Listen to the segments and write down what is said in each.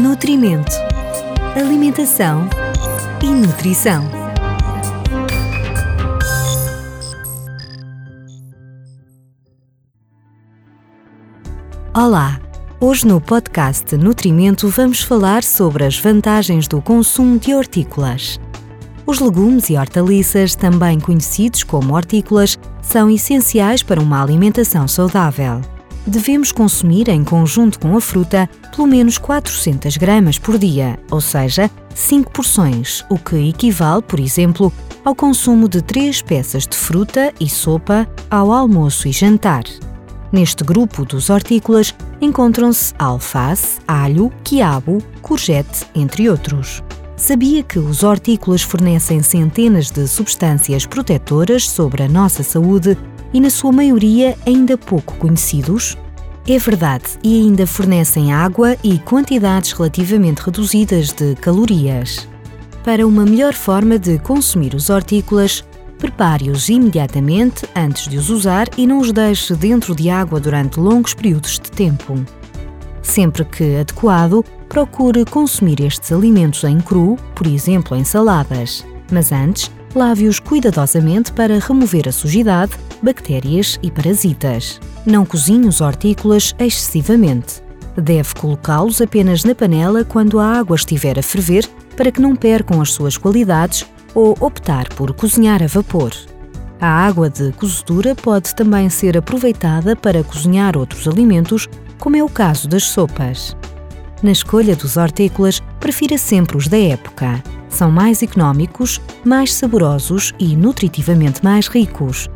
Nutrimento, Alimentação e Nutrição. Olá! Hoje no podcast Nutrimento vamos falar sobre as vantagens do consumo de hortícolas. Os legumes e hortaliças, também conhecidos como hortícolas, são essenciais para uma alimentação saudável devemos consumir em conjunto com a fruta pelo menos 400 gramas por dia, ou seja, 5 porções, o que equivale, por exemplo, ao consumo de 3 peças de fruta e sopa ao almoço e jantar. Neste grupo dos hortícolas encontram-se alface, alho, quiabo, courgette, entre outros. Sabia que os hortícolas fornecem centenas de substâncias protetoras sobre a nossa saúde e, na sua maioria, ainda pouco conhecidos? É verdade, e ainda fornecem água e quantidades relativamente reduzidas de calorias. Para uma melhor forma de consumir os hortícolas, prepare-os imediatamente antes de os usar e não os deixe dentro de água durante longos períodos de tempo. Sempre que adequado, procure consumir estes alimentos em cru, por exemplo em saladas, mas antes, lave-os cuidadosamente para remover a sujidade, bactérias e parasitas. Não cozinhe os hortícolas excessivamente. Deve colocá-los apenas na panela quando a água estiver a ferver para que não percam as suas qualidades ou optar por cozinhar a vapor. A água de cozedura pode também ser aproveitada para cozinhar outros alimentos, como é o caso das sopas. Na escolha dos hortícolas, prefira sempre os da época. São mais económicos, mais saborosos e nutritivamente mais ricos.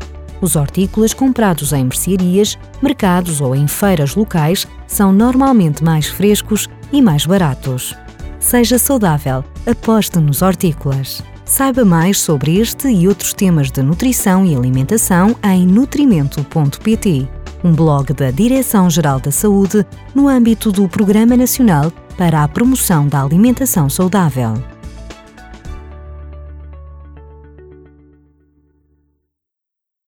Os hortícolas comprados em mercearias, mercados ou em feiras locais são normalmente mais frescos e mais baratos. Seja saudável, aposte nos hortícolas. Saiba mais sobre este e outros temas de nutrição e alimentação em nutrimento.pt, um blog da Direção-Geral da Saúde no âmbito do Programa Nacional para a Promoção da Alimentação Saudável.